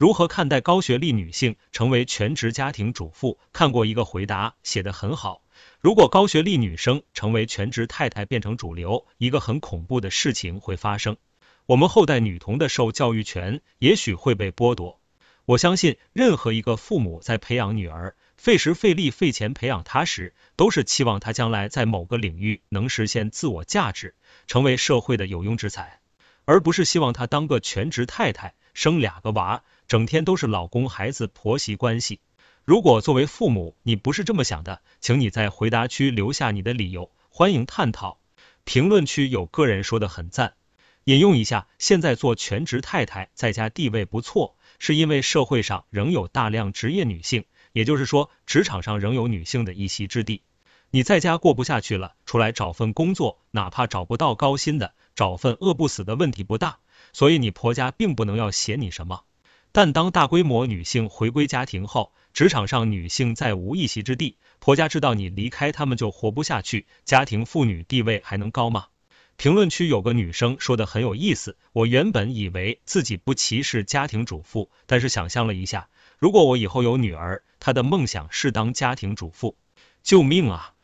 如何看待高学历女性成为全职家庭主妇？看过一个回答，写得很好。如果高学历女生成为全职太太变成主流，一个很恐怖的事情会发生，我们后代女童的受教育权也许会被剥夺。我相信，任何一个父母在培养女儿，费时费力费钱培养她时，都是期望她将来在某个领域能实现自我价值，成为社会的有用之才，而不是希望她当个全职太太，生俩个娃。整天都是老公、孩子、婆媳关系。如果作为父母你不是这么想的，请你在回答区留下你的理由，欢迎探讨。评论区有个人说的很赞，引用一下：现在做全职太太在家地位不错，是因为社会上仍有大量职业女性，也就是说职场上仍有女性的一席之地。你在家过不下去了，出来找份工作，哪怕找不到高薪的，找份饿不死的问题不大。所以你婆家并不能要写你什么。但当大规模女性回归家庭后，职场上女性再无一席之地，婆家知道你离开他们就活不下去，家庭妇女地位还能高吗？评论区有个女生说的很有意思，我原本以为自己不歧视家庭主妇，但是想象了一下，如果我以后有女儿，她的梦想是当家庭主妇，救命啊！